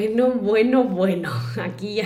Bueno, bueno, bueno, aquí.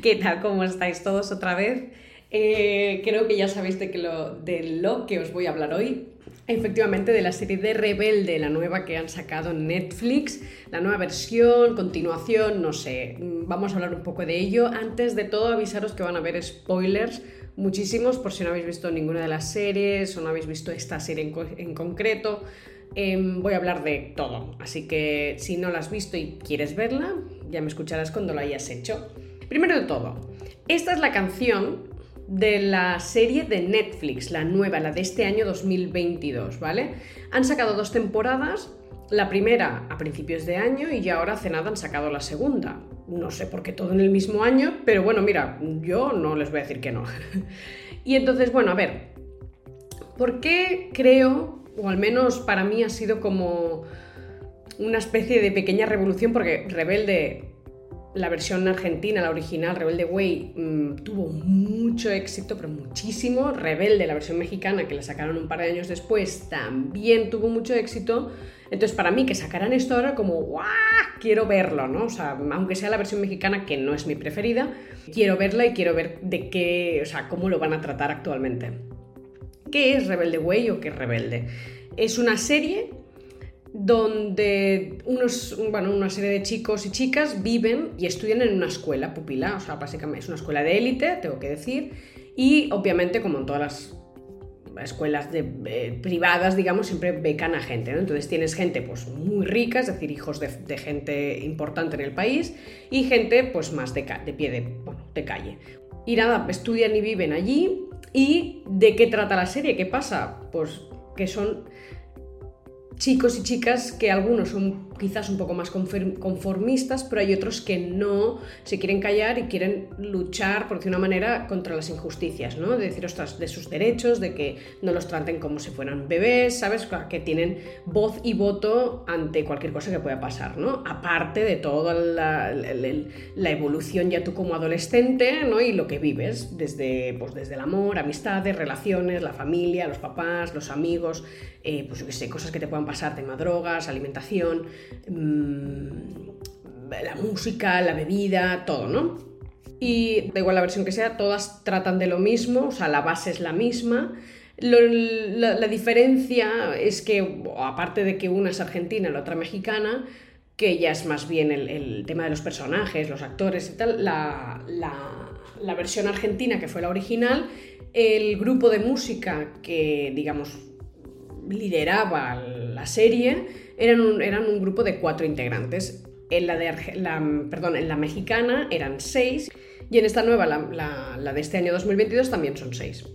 ¿Qué tal? ¿Cómo estáis todos otra vez? Eh, creo que ya sabéis de, que lo, lo que os voy a hablar hoy. Efectivamente, de la serie de Rebelde, la nueva que han sacado Netflix, la nueva versión, continuación, no sé. Vamos a hablar un poco de ello. Antes de todo, avisaros que van a haber spoilers, muchísimos, por si no habéis visto ninguna de las series o no habéis visto esta serie en concreto. Em, voy a hablar de todo, así que si no la has visto y quieres verla, ya me escucharás cuando lo hayas hecho. Primero de todo, esta es la canción de la serie de Netflix, la nueva, la de este año 2022, ¿vale? Han sacado dos temporadas, la primera a principios de año y ya ahora hace nada han sacado la segunda. No sé por qué todo en el mismo año, pero bueno, mira, yo no les voy a decir que no. y entonces, bueno, a ver, ¿por qué creo o al menos para mí ha sido como una especie de pequeña revolución, porque Rebelde, la versión argentina, la original, Rebelde Way, mm, tuvo mucho éxito, pero muchísimo. Rebelde, la versión mexicana, que la sacaron un par de años después, también tuvo mucho éxito. Entonces, para mí, que sacaran esto ahora, como, ¡guau! Quiero verlo, ¿no? O sea, aunque sea la versión mexicana, que no es mi preferida, quiero verla y quiero ver de qué, o sea, cómo lo van a tratar actualmente. ¿Qué es Rebelde Way o qué es Rebelde? Es una serie donde unos, bueno, una serie de chicos y chicas viven y estudian en una escuela pupila, o sea, básicamente es una escuela de élite, tengo que decir, y obviamente como en todas las escuelas eh, privadas, digamos, siempre becan a gente. Entonces tienes gente pues muy rica, es decir, hijos de, gente importante en el país, y gente pues más de, de pie de, bueno, de calle. Y nada, estudian y viven allí, ¿Y de qué trata la serie? ¿Qué pasa? Pues que son chicos y chicas que algunos son quizás un poco más conformistas, pero hay otros que no se quieren callar y quieren luchar, por decir una manera, contra las injusticias, ¿no? De decir, de sus derechos, de que no los traten como si fueran bebés, ¿sabes? Que tienen voz y voto ante cualquier cosa que pueda pasar, ¿no? Aparte de toda la, evolución ya tú como adolescente, ¿no? Y lo que vives, desde, pues, desde el amor, amistades, relaciones, la familia, los papás, los amigos, eh, pues yo qué sé, cosas que te puedan pasar, tema drogas, alimentación, Mm, la música, la bebida, todo, ¿no? Y da igual la versión que sea, todas tratan de lo mismo, o sea, la base es la misma. la, diferencia es que, aparte de que una es argentina y la otra mexicana, que ya es más bien el, tema de los personajes, los actores y tal, la, la, versión argentina, que fue la original, el grupo de música que, digamos, lideraba la serie, eran un, eran un grupo de cuatro integrantes. En la, de, la, perdón, en la mexicana eran seis y en esta nueva, la, la, de este año 2022, también son seis.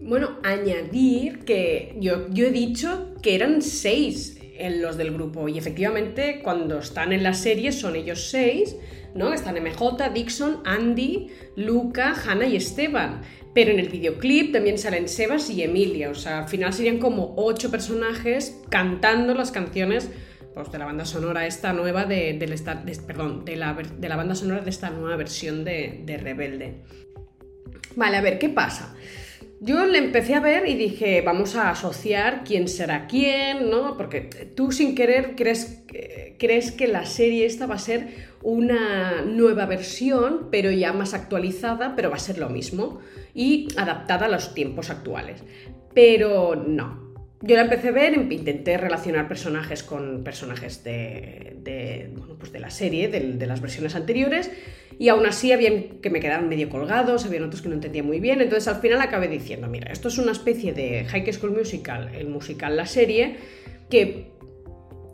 Bueno, añadir que yo, yo he dicho que eran seis en los del grupo y efectivamente cuando están en la serie son ellos seis, ¿no? Están MJ, Dixon, Andy, Luca, Hannah y Esteban. Pero en el videoclip también salen Sebas y Emilia, o sea, al final serían como ocho personajes cantando las canciones pues, de la banda sonora esta nueva de, perdón, de la, de la, banda sonora de esta nueva versión de, de Rebelde. Vale, a ver, ¿qué pasa? Yo le empecé a ver y dije, vamos a asociar quién será quién, ¿no? Porque tú sin querer crees, crees que la serie esta va a ser una nueva versión, pero ya más actualizada, pero va a ser lo mismo y adaptada a los tiempos actuales. Pero no, yo la empecé a ver, intenté relacionar personajes con personajes de, pues de la serie, de, las versiones anteriores, y aún así habían que me quedaban medio colgados, habían otros que no entendía muy bien, entonces al final acabé diciendo, mira, esto es una especie de High School Musical, el musical, la serie, que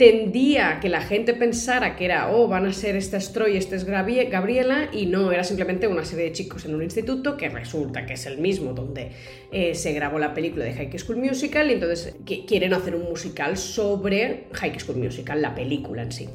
tendía que la gente pensara que era, oh, van a ser esta Stroy y esta es Gabriela, y no, era simplemente una serie de chicos en un instituto que resulta que es el mismo donde eh, se grabó la película de High School Musical, y entonces quieren hacer un musical sobre High School Musical, la película en sí.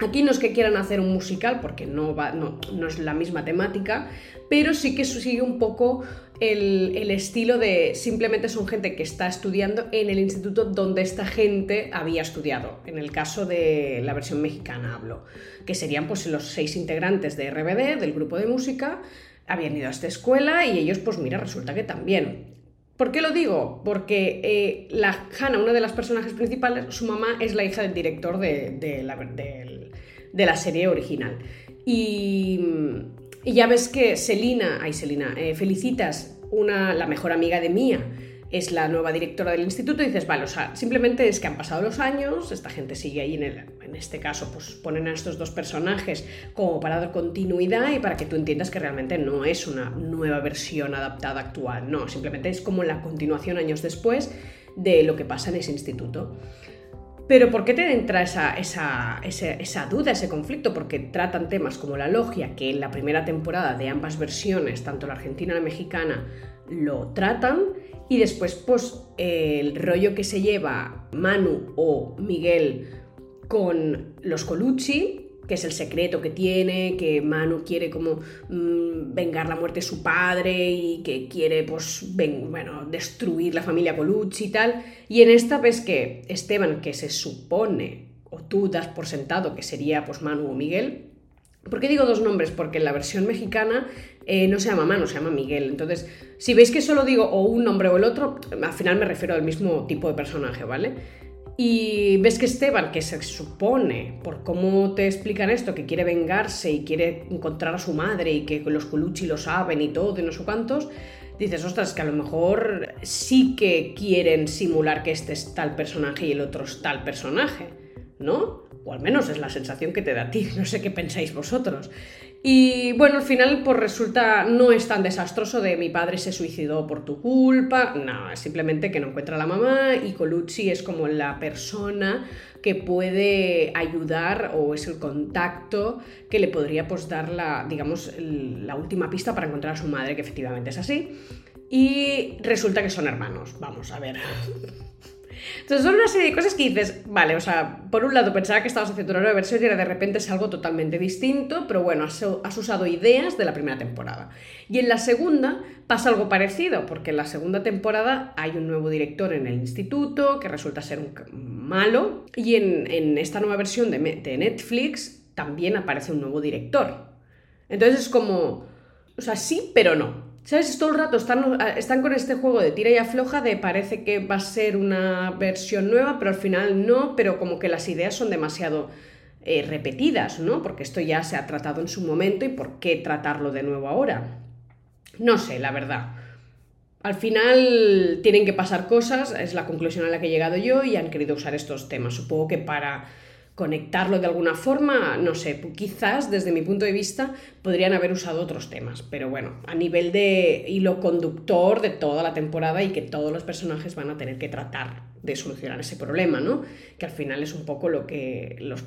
Aquí no es que quieran hacer un musical porque no, va, no, no es la misma temática, pero sí que sigue un poco el, estilo de simplemente son gente que está estudiando en el instituto donde esta gente había estudiado. En el caso de la versión mexicana hablo, que serían pues los seis integrantes de RBD, del grupo de música, habían ido a esta escuela y ellos pues mira, resulta que también. ¿Por qué lo digo? Porque eh, la Hannah, una de las personajes principales, su mamá es la hija del director de, la, de la serie original. Y y ya ves que Selina, ay Selina, eh, Felicitas, una, la mejor amiga de Mía, es la nueva directora del instituto y dices, vale, o sea, simplemente es que han pasado los años, esta gente sigue ahí en, el, en este caso, pues ponen a estos dos personajes como para dar continuidad y para que tú entiendas que realmente no es una nueva versión adaptada actual, no, simplemente es como la continuación años después de lo que pasa en ese instituto. Pero ¿por qué te entra esa, esa, duda, ese conflicto? Porque tratan temas como la logia, que en la primera temporada de ambas versiones, tanto la argentina y la mexicana, lo tratan, y después, pues, el rollo que se lleva Manu o Miguel con los Colucci, que es el secreto que tiene, que Manu quiere como mm, vengar la muerte de su padre y que quiere pues bueno, destruir la familia Colucci y tal. Y en esta ves que Esteban, que se supone, o tú das por sentado que sería pues Manu o Miguel, ¿Por qué digo dos nombres? Porque en la versión mexicana eh, no se llama Manu, se llama Miguel. Entonces, si veis que solo digo o un nombre o el otro, al final me refiero al mismo tipo de personaje, ¿vale? Y ves que Esteban, que se supone, por cómo te explican esto, que quiere vengarse y quiere encontrar a su madre y que los Colucci lo saben y todo y no sé cuántos, dices, ostras, que a lo mejor sí que quieren simular que este es tal personaje y el otro es tal personaje, ¿no? O al menos es la sensación que te da a ti, no sé qué pensáis vosotros. Y bueno, al final pues resulta, no es tan desastroso de mi padre se suicidó por tu culpa, no, es simplemente que no encuentra a la mamá y Colucci es como la persona que puede ayudar o es el contacto que le podría pues dar la, digamos, la última pista para encontrar a su madre, que efectivamente es así. Y resulta que son hermanos, vamos a ver. Entonces son una serie de cosas que dices, vale, o sea, por un lado pensaba que estabas haciendo una nueva versión y de repente es algo totalmente distinto, pero bueno, has, usado ideas de la primera temporada. Y en la segunda pasa algo parecido, porque en la segunda temporada hay un nuevo director en el instituto que resulta ser un malo, y en, esta nueva versión de, de Netflix también aparece un nuevo director. Entonces es como, o sea, sí, pero no. ¿Sabes? Todo el rato están, están con este juego de tira y afloja de parece que va a ser una versión nueva, pero al final no, pero como que las ideas son demasiado eh, repetidas, ¿no? Porque esto ya se ha tratado en su momento y ¿por qué tratarlo de nuevo ahora? No sé, la verdad. Al final tienen que pasar cosas, es la conclusión a la que he llegado yo y han querido usar estos temas. Supongo que para conectarlo de alguna forma, no sé, quizás desde mi punto de vista podrían haber usado otros temas, pero bueno, a nivel de hilo conductor de toda la temporada y que todos los personajes van a tener que tratar de solucionar ese problema, ¿no? Que al final es un poco lo que los,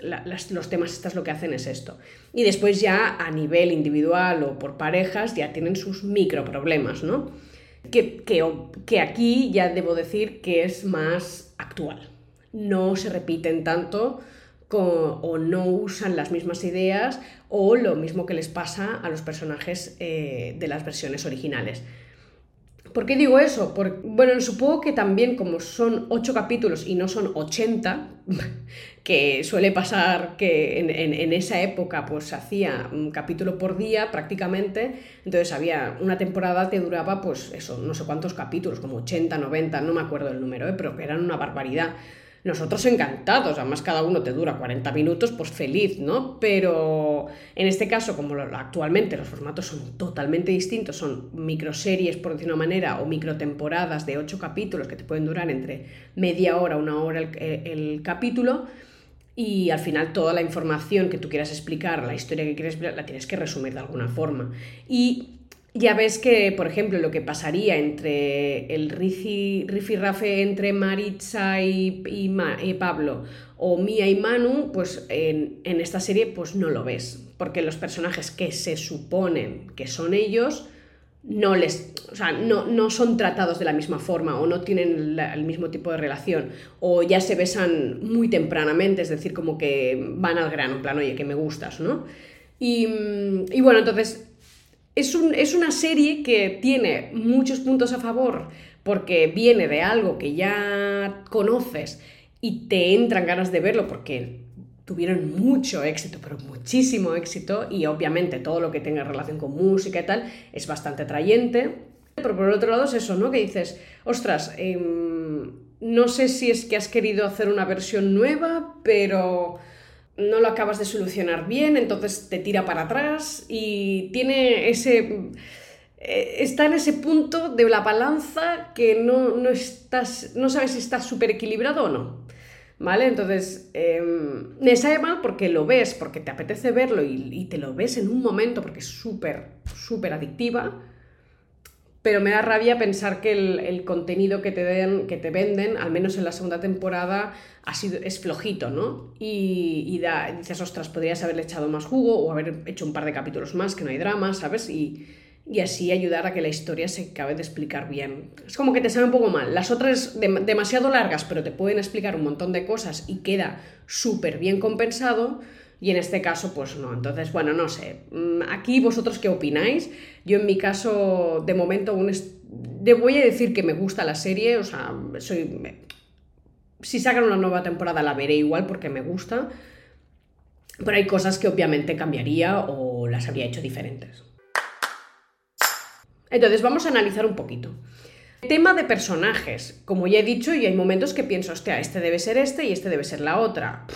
los temas estas lo que hacen es esto. Y después ya a nivel individual o por parejas ya tienen sus micro problemas, ¿no? Que, que, que aquí ya debo decir que es más actual no se repiten tanto o no usan las mismas ideas o lo mismo que les pasa a los personajes eh, de las versiones originales. ¿Por qué digo eso? Bueno, supongo que también como son 8 capítulos y no son 80, que suele pasar que en, esa época pues hacía un capítulo por día prácticamente, entonces había una temporada que duraba pues eso, no sé cuántos capítulos, como 80, 90, no me acuerdo el número, ¿eh? pero que eran una barbaridad. Nosotros encantados, además cada uno te dura 40 minutos, pues feliz, ¿no? Pero en este caso, como actualmente los formatos son totalmente distintos, son microseries, por decir una manera, o microtemporadas de 8 capítulos que te pueden durar entre media hora, una hora el, el capítulo, y al final toda la información que tú quieras explicar, la historia que quieres explicar, la tienes que resumir de alguna forma. Y ya ves que, por ejemplo, lo que pasaría entre el rifi, Rafe entre Maritza y, y, Pablo, o Mia y Manu, pues en, en esta serie pues no lo ves, porque los personajes que se suponen que son ellos, no les, o sea, no, no, son tratados de la misma forma o no tienen el mismo tipo de relación o ya se besan muy tempranamente, es decir, como que van al grano, en plan, oye, que me gustas, ¿no? Y, y bueno, entonces es, un, es una serie que tiene muchos puntos a favor porque viene de algo que ya conoces y te entran ganas de verlo porque tuvieron mucho éxito, pero muchísimo éxito, y obviamente todo lo que tenga relación con música y tal es bastante atrayente. Pero por otro lado es eso, ¿no? Que dices, ostras, em, no sé si es que has querido hacer una versión nueva, pero no lo acabas de solucionar bien, entonces te tira para atrás y tiene ese... Eh, está en ese punto de la balanza que no, no, estás, no sabes si estás súper equilibrado o no. ¿Vale? Entonces, em, me sale mal porque lo ves, porque te apetece verlo y, te lo ves en un momento porque es súper, súper adictiva, pero me da rabia pensar que el, contenido que te, den, que te venden, al menos en la segunda temporada, ha sido, es flojito, ¿no? Y, y da, dices, ostras, podrías haberle echado más jugo o haber hecho un par de capítulos más, que no hay drama, ¿sabes? Y, y así ayudar a que la historia se acabe de explicar bien. Es como que te sabe un poco mal. Las otras demasiado largas, pero te pueden explicar un montón de cosas y queda súper bien compensado. Y en este caso, pues no. Entonces, bueno, no sé. Mm, aquí vosotros qué opináis. Yo en mi caso, de momento, aún voy a decir que me gusta la serie. O sea, soy... Si sacan una nueva temporada la veré igual porque me gusta. Pero hay cosas que obviamente cambiaría o las habría hecho diferentes. Entonces vamos a analizar un poquito. Tema de personajes. Como ya he dicho, y hay momentos que pienso, hostia, este debe ser este y este debe ser la otra.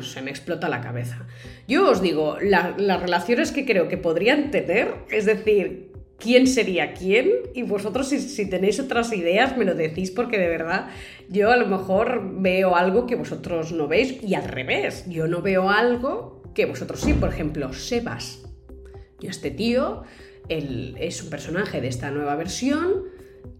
se me explota la cabeza. Yo os digo, las relaciones que creo que podrían tener, es decir, quién sería quién, y vosotros si, tenéis otras ideas me lo decís porque de verdad yo a lo mejor veo algo que vosotros no veis y al revés, yo no veo algo que vosotros sí, por ejemplo, Sebas. Yo este tío él es un personaje de esta nueva versión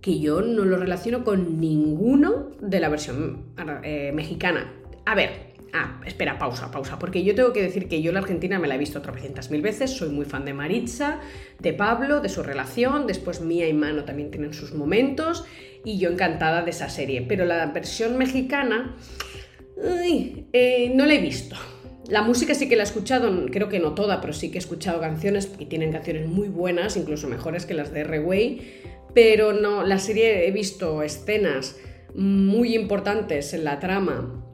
que yo no lo relaciono con ninguno de la versión eh, mexicana. A ver, Ah, espera, pausa, pausa, porque yo tengo que decir que yo la Argentina me la he visto tropecientas mil veces, soy muy fan de Maritza, de Pablo, de su relación, después Mía y Mano también tienen sus momentos, y yo encantada de esa serie, pero la versión mexicana, eh, no la he visto, la música sí que la he escuchado, creo que no toda, pero sí que he escuchado canciones y tienen canciones muy buenas, incluso mejores que las de R-Way, pero no, la serie he visto escenas muy importantes en la trama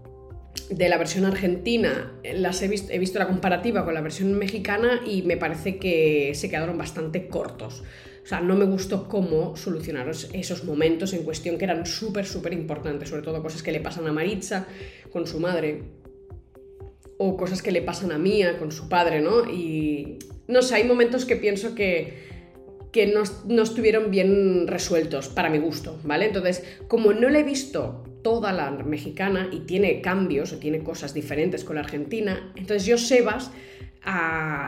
de la versión argentina, las he, visto, he visto la comparativa con la versión mexicana y me parece que se quedaron bastante cortos. O sea, no me gustó cómo solucionaron esos momentos en cuestión que eran súper, súper importantes, sobre todo cosas que le pasan a Maritza con su madre o cosas que le pasan a Mía con su padre, ¿no? Y no sé, hay momentos que pienso que, que no, no, estuvieron bien resueltos para mi gusto, ¿vale? Entonces, como no le he visto toda la mexicana y tiene cambios o tiene cosas diferentes con la argentina, entonces yo, Sebas,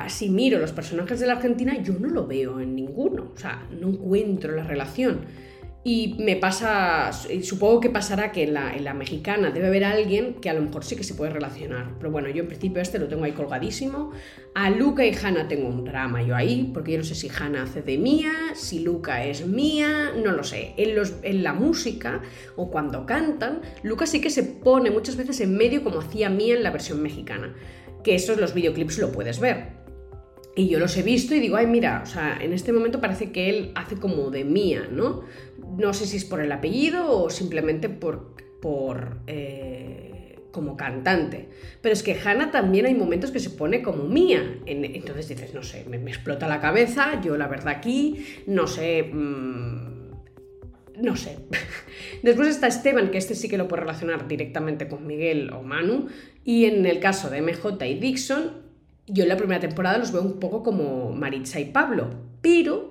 si miro los personajes de la Argentina, yo no lo veo en ninguno, o sea, no encuentro la relación. Y me pasa, supongo que pasará que en la, mexicana debe haber alguien que a lo mejor sí que se puede relacionar. Pero bueno, yo en principio este lo tengo ahí colgadísimo. A Luca y Hannah tengo un drama yo ahí, porque yo no sé si Hannah hace de mía, si Luca es mía, no lo sé. En, los, en la música o cuando cantan, Luca sí que se pone muchas veces en medio como hacía mía en la versión mexicana. Que esos los videoclips lo puedes ver. Y yo los he visto y digo, ay, mira, o sea, en este momento parece que él hace como de mía, ¿no? No sé si es por el apellido o simplemente por, por eh, como cantante. Pero es que Hannah también hay momentos que se pone como mía. entonces dices, no sé, me, explota la cabeza, yo la verdad aquí, no sé... Mm, no sé. Después está Esteban, que este sí que lo puede relacionar directamente con Miguel o Manu. Y en el caso de MJ y Dixon, yo en la primera temporada los veo un poco como Maritza y Pablo, pero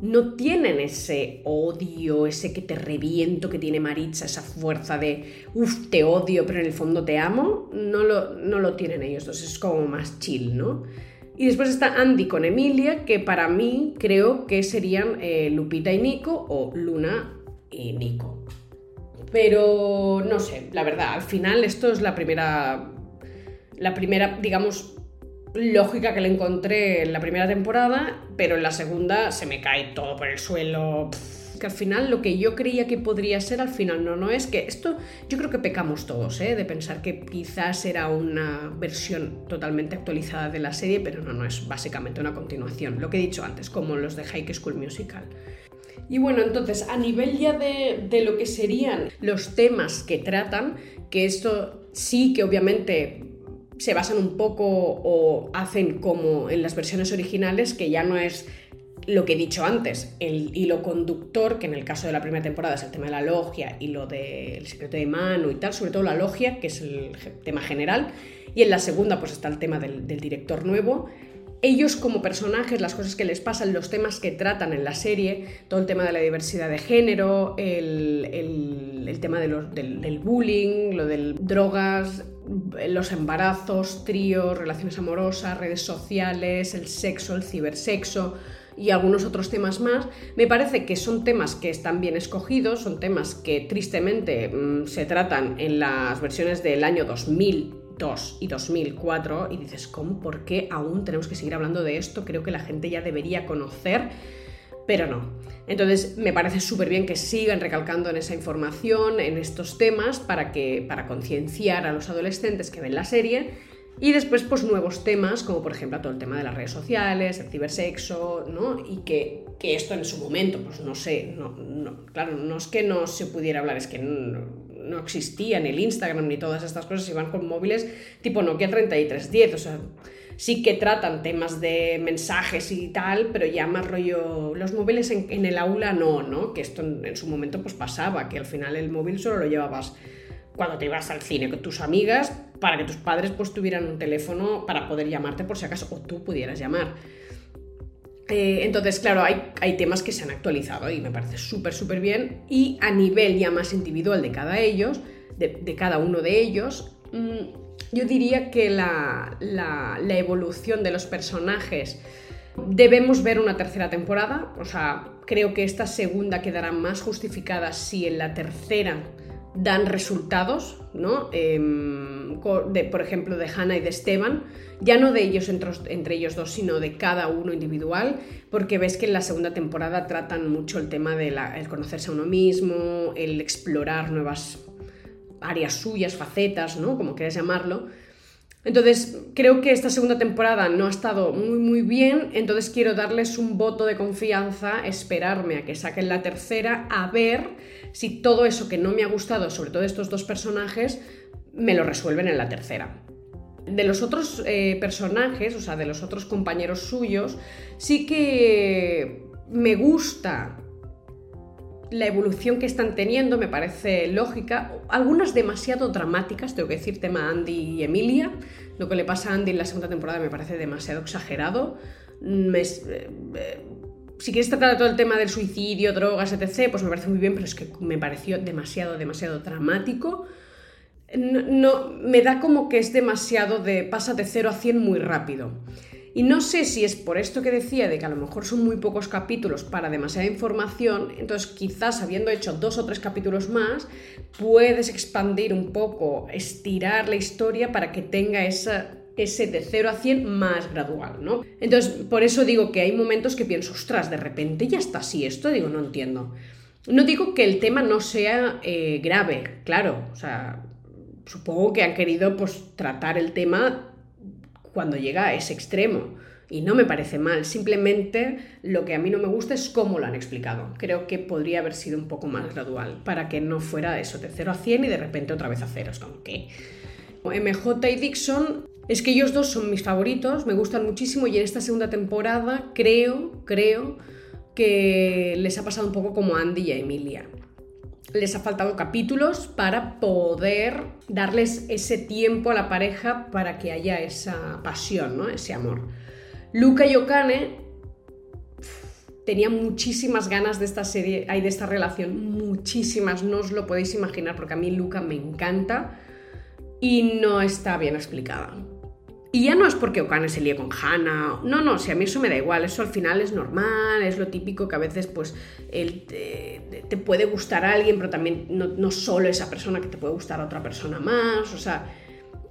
no tienen ese odio, ese que te reviento que tiene Maritza, esa fuerza de, uff, te odio, pero en el fondo te amo, no lo, no lo tienen ellos dos, es como más chill, ¿no? Y después está Andy con Emilia, que para mí creo que serían eh, Lupita y Nico o Luna y Nico. Pero no sé, la verdad, al final esto es la primera, la primera, digamos, lógica que le encontré en la primera temporada, pero en la segunda se me cae todo por el suelo. que al final lo que yo creía que podría ser, al final no, no es que esto, yo creo que pecamos todos, ¿eh? de pensar que quizás era una versión totalmente actualizada de la serie, pero no, no es básicamente una continuación, lo que he dicho antes, como los de High School Musical. Y bueno, entonces, a nivel ya de, de lo que serían los temas que tratan, que esto sí que obviamente se basan un poco o hacen como en las versiones originales, que ya no es lo que he dicho antes, el hilo conductor, que en el caso de la primera temporada es el tema de la logia y lo del secreto de Manu y tal, sobre todo la logia, que es el tema general, y en la segunda pues está el tema del, director nuevo. Ellos como personajes, las cosas que les pasan, los temas que tratan en la serie, todo el tema de la diversidad de género, el, tema del, del bullying, lo de drogas, los embarazos, tríos, relaciones amorosas, redes sociales, el sexo, el cibersexo y algunos otros temas más, me parece que son temas que están bien escogidos, son temas que tristemente mm, se tratan en las versiones del año 2002 y 2004 y dices, ¿cómo? ¿Por qué aún tenemos que seguir hablando de esto? Creo que la gente ya debería conocer pero no. Entonces me parece súper bien que sigan recalcando en esa información, en estos temas, para, que, para concienciar a los adolescentes que ven la serie. Y después, pues nuevos temas, como por ejemplo todo el tema de las redes sociales, el cibersexo, ¿no? Y que, esto en su momento, pues no sé, no, claro, no es que no se pudiera hablar, es que no, no existía ni el Instagram ni todas estas cosas, iban con móviles tipo Nokia 3310, o sea, sí que tratan temas de mensajes y tal, pero ya más rollo, los móviles en, el aula no, ¿no? Que esto en, su momento pues pasaba, que al final el móvil solo lo llevabas cuando te ibas al cine con tus amigas para que tus padres pues tuvieran un teléfono para poder llamarte por si acaso o tú pudieras llamar. Eh, entonces, claro, hay, hay, temas que se han actualizado y me parece súper, súper bien. Y a nivel ya más individual de cada ellos, de, cada uno de ellos, mm, yo diría que la, evolución de los personajes debemos ver una tercera temporada, o sea, creo que esta segunda quedará más justificada si en la tercera dan resultados, ¿no? Em, por ejemplo, de Hannah y de Esteban, ya no de ellos entre, entre, ellos dos, sino de cada uno individual, porque ves que en la segunda temporada tratan mucho el tema del conocerse a uno mismo, el explorar nuevas áreas suyas, facetas, ¿no? Como quieras llamarlo. Entonces, creo que esta segunda temporada no ha estado muy, muy bien, entonces quiero darles un voto de confianza, esperarme a que saquen la tercera, a ver si todo eso que no me ha gustado, sobre todo estos dos personajes, me lo resuelven en la tercera. De los otros eh, personajes, o sea, de los otros compañeros suyos, sí que me gusta la evolución que están teniendo me parece lógica, algunas demasiado dramáticas, tengo que decir, tema Andy y Emilia, lo que le pasa a Andy en la segunda temporada me parece demasiado exagerado. Eh, eh, si quieres tratar todo el tema del suicidio, drogas, etc., pues me parece muy bien, pero es que me pareció demasiado, demasiado dramático. No, me da como que es demasiado de pasa de 0 a 100 muy rápido. Y no sé si es por esto que decía de que a lo mejor son muy pocos capítulos para demasiada información, entonces quizás habiendo hecho dos o tres capítulos más, puedes expandir un poco, estirar la historia para que tenga ese de 0 a 100 más gradual, ¿no? Entonces, por eso digo que hay momentos que pienso, ostras, de repente ya está así esto, digo, no entiendo. No digo que el tema no sea eh, grave, claro, o sea, supongo que han querido pues tratar el tema cuando llega a ese extremo. Y no me parece mal, simplemente lo que a mí no me gusta es cómo lo han explicado. Creo que podría haber sido un poco más gradual, para que no fuera eso de 0 a 100 y de repente otra vez a 0. Es como que... MJ y Dixon, es que ellos dos son mis favoritos, me gustan muchísimo y en esta segunda temporada creo, creo que les ha pasado un poco como a Andy y a Emilia les ha faltado capítulos para poder darles ese tiempo a la pareja para que haya esa pasión, ¿no? ese amor. Luca y Okane tenía muchísimas ganas de esta serie, hay de esta relación, muchísimas, no os lo podéis imaginar porque a mí Luca me encanta y no está bien explicada. Y ya no es porque Okane se líe con Hannah, no, no, si a mí eso me da igual, eso al final es normal, es lo típico que a veces pues él te, puede gustar a alguien, pero también no, no, solo esa persona que te puede gustar a otra persona más, o sea,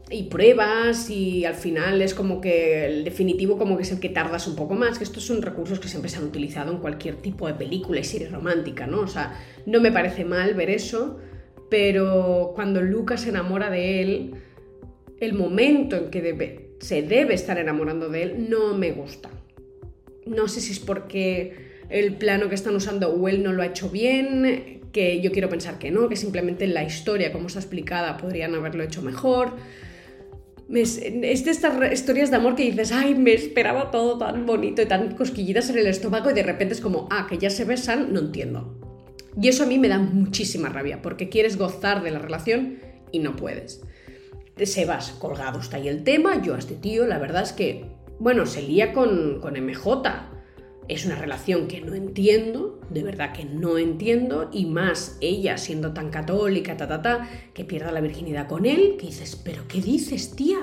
y pruebas y al final es como que el definitivo como que es el que tardas un poco más, que estos son recursos que siempre se han utilizado en cualquier tipo de película y serie romántica, ¿no? O sea, no me parece mal ver eso, pero cuando Lucas se enamora de él, el momento en que debe se debe estar enamorando de él, no me gusta. No sé si es porque el plano que están usando o él no lo ha hecho bien, que yo quiero pensar que no, que simplemente la historia, como está explicada, podrían haberlo hecho mejor. Es de estas historias de amor que dices, ay, me esperaba todo tan bonito y tan cosquillitas en el estómago y de repente es como, ah, que ya se besan, no entiendo. Y eso a mí me da muchísima rabia, porque quieres gozar de la relación y no puedes. Sebas, colgado está ahí el tema, yo a este tío, la verdad es que, bueno, se lía con, con MJ. Es una relación que no entiendo, de verdad que no entiendo, y más ella siendo tan católica, ta, ta, ta, que pierda la virginidad con él, que dices, pero ¿qué dices, tía?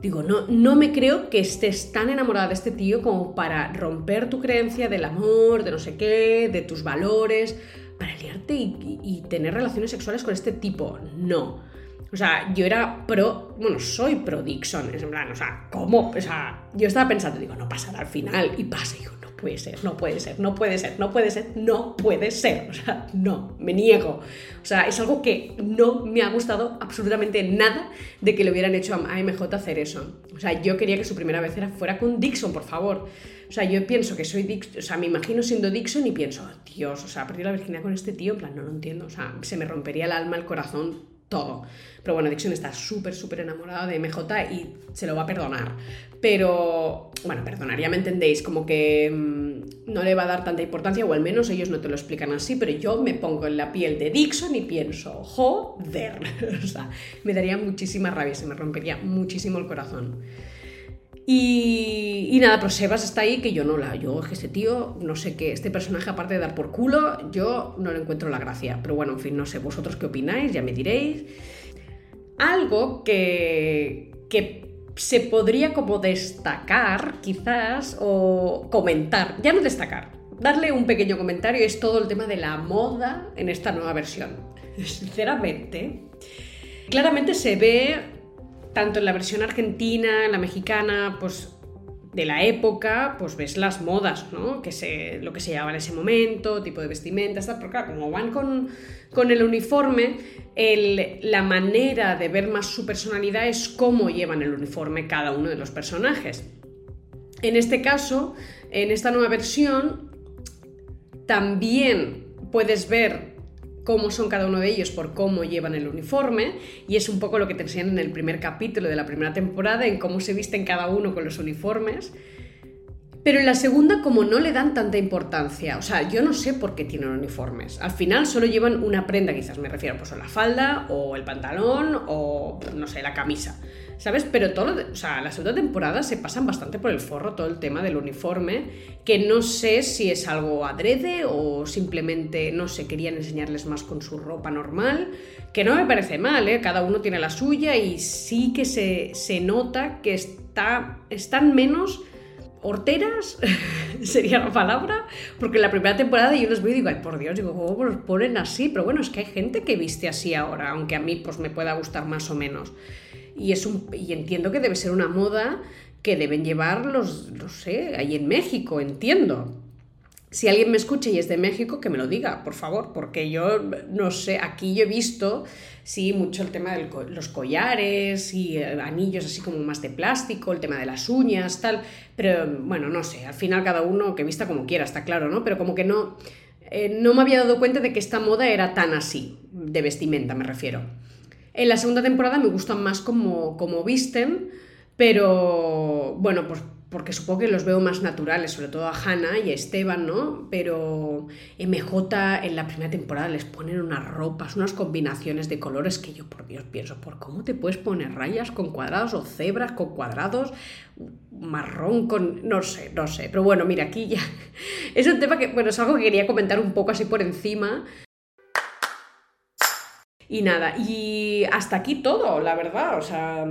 Digo, no, no me creo que estés tan enamorada de este tío como para romper tu creencia del amor, de no sé qué, de tus valores, para liarte y, y tener relaciones sexuales con este tipo. No. O sea, yo era pro, bueno, soy pro Dixon, en plan, o sea, ¿cómo? O sea, yo estaba pensando, digo, no pasará al final, y pasa, digo, no puede ser, no puede ser, no puede ser, no puede ser, no puede ser, o sea, no, me niego. O sea, es algo que no me ha gustado absolutamente nada de que le hubieran hecho a MJ hacer eso. O sea, yo quería que su primera vez era fuera con Dixon, por favor. O sea, yo pienso que soy Dixon, o sea, me imagino siendo Dixon y pienso, Dios, o sea, perdí la virginidad con este tío, en plan, no lo entiendo, o sea, se me rompería el alma, el corazón, todo. Pero bueno, Dixon está súper, súper enamorado de MJ y se lo va a perdonar. Pero, bueno, perdonar, ya me entendéis, como que mm, no le va a dar tanta importancia, o al menos ellos no te lo explican así, pero yo me pongo en la piel de Dixon y pienso, joder, o sea, me daría muchísima rabia, se me rompería muchísimo el corazón. Y, nada, pero Sebas está ahí que yo no la. Yo, que este tío, no sé qué, este personaje, aparte de dar por culo, yo no le encuentro la gracia. Pero bueno, en fin, no sé, vosotros qué opináis, ya me diréis. Algo que, que se podría como destacar, quizás, o comentar, ya no destacar, darle un pequeño comentario, es todo el tema de la moda en esta nueva versión. Sinceramente, claramente se ve tanto en la versión argentina, en la mexicana, pues de la época, pues ves las modas, ¿no? Que lo que se llevaba en ese momento, tipo de vestimenta, tal, pero claro, como van con, con el uniforme, la manera de ver más su personalidad es cómo llevan el uniforme cada uno de los personajes. En este caso, en esta nueva versión, también puedes ver cómo son cada uno de ellos por cómo llevan el uniforme y es un poco lo que te enseñan en el primer capítulo de la primera temporada en cómo se visten cada uno con los uniformes pero en la segunda, como no le dan tanta importancia, o sea, yo no sé por qué tienen uniformes. Al final solo llevan una prenda, quizás me refiero pues a la falda o el pantalón o no sé, la camisa. ¿Sabes? Pero todo, o sea, la segunda temporada se pasan bastante por el forro todo el tema del uniforme, que no sé si es algo adrede o simplemente, no sé, querían enseñarles más con su ropa normal, que no me parece mal, ¿eh? Cada uno tiene la suya y sí que se, se nota que está, están menos horteras, sería la palabra, porque en la primera temporada yo los veo y digo, ay, por Dios, digo, ¿cómo los ponen así? Pero bueno, es que hay gente que viste así ahora, aunque a mí pues me pueda gustar más o menos. Y, es un, y entiendo que debe ser una moda que deben llevar los, no sé, ahí en México, entiendo. Si alguien me escucha y es de México, que me lo diga, por favor, porque yo no sé, aquí yo he visto, sí, mucho el tema de los collares y eh, anillos así como más de plástico, el tema de las uñas, tal, pero bueno, no sé, al final cada uno que vista como quiera, está claro, ¿no? Pero como que no, eh, no me había dado cuenta de que esta moda era tan así, de vestimenta me refiero. En la segunda temporada me gustan más como, como visten, pero bueno, pues porque supongo que los veo más naturales, sobre todo a Hannah y a Esteban, ¿no? Pero MJ en la primera temporada les ponen unas ropas, unas combinaciones de colores que yo, por Dios, pienso, ¿por cómo te puedes poner rayas con cuadrados o cebras con cuadrados? marrón con... no sé, no sé. Pero bueno, mira, aquí ya... Es un tema que, bueno, es algo que quería comentar un poco así por encima. Y nada, y hasta aquí todo, la verdad, o sea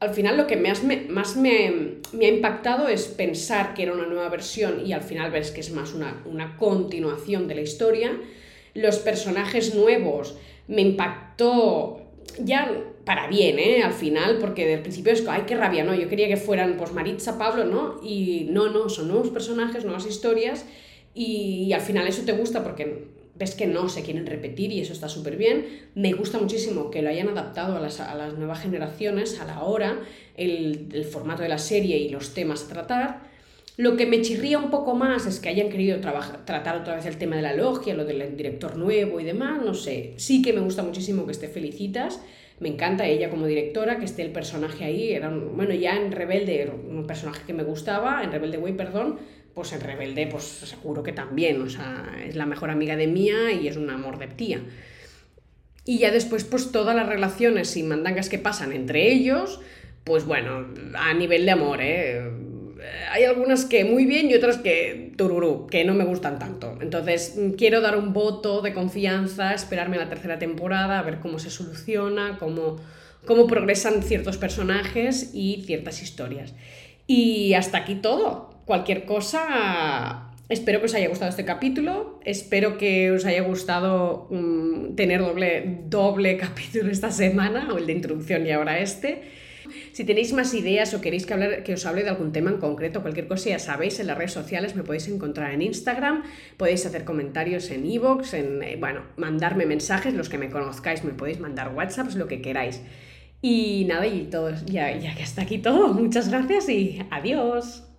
al final lo que más, me, más me, ha impactado es pensar que era una nueva versión y al final ves que es más una, una continuación de la historia. Los personajes nuevos me impactó ya para bien, ¿eh? Al final, porque del principio es, ay, qué rabia, ¿no? Yo quería que fueran, pues, Maritza, Pablo, ¿no? Y no, no, son nuevos personajes, nuevas historias, y, al final eso te gusta porque ves que no se quieren repetir y eso está súper bien. Me gusta muchísimo que lo hayan adaptado a las, a las nuevas generaciones, a la hora, el, el, formato de la serie y los temas a tratar. Lo que me chirría un poco más es que hayan querido tratar otra vez el tema de la logia, lo del director nuevo y demás, no sé. Sí que me gusta muchísimo que esté Felicitas me encanta ella como directora, que esté el personaje ahí. Era bueno, ya en Rebelde un personaje que me gustaba, en Rebelde Way, perdón, pues en Rebelde, pues seguro que también, o sea, es la mejor amiga de Mía y es un amor de tía. Y ya después, pues todas las relaciones y mandangas que pasan entre ellos, pues bueno, a nivel de amor, ¿eh? hay algunas que muy bien y otras que tururú, que no me gustan tanto. Entonces, quiero dar un voto de confianza, esperarme a la tercera temporada, a ver cómo se soluciona, cómo, cómo progresan ciertos personajes y ciertas historias. Y hasta aquí todo. Cualquier cosa, Espero que os haya gustado este capítulo, espero que os haya gustado mm, tener doble, doble capítulo esta semana, o el de introducción y ahora este. Si tenéis más ideas o queréis que, que os hable de algún tema en concreto, cualquier cosa ya sabéis, en las redes sociales me podéis encontrar en Instagram, podéis hacer comentarios en iVoox, en, eh, bueno, mandarme mensajes, los que me conozcáis me podéis mandar WhatsApp, lo que queráis. Y nada, y todo, ya, ya que está aquí todo, muchas gracias y adiós.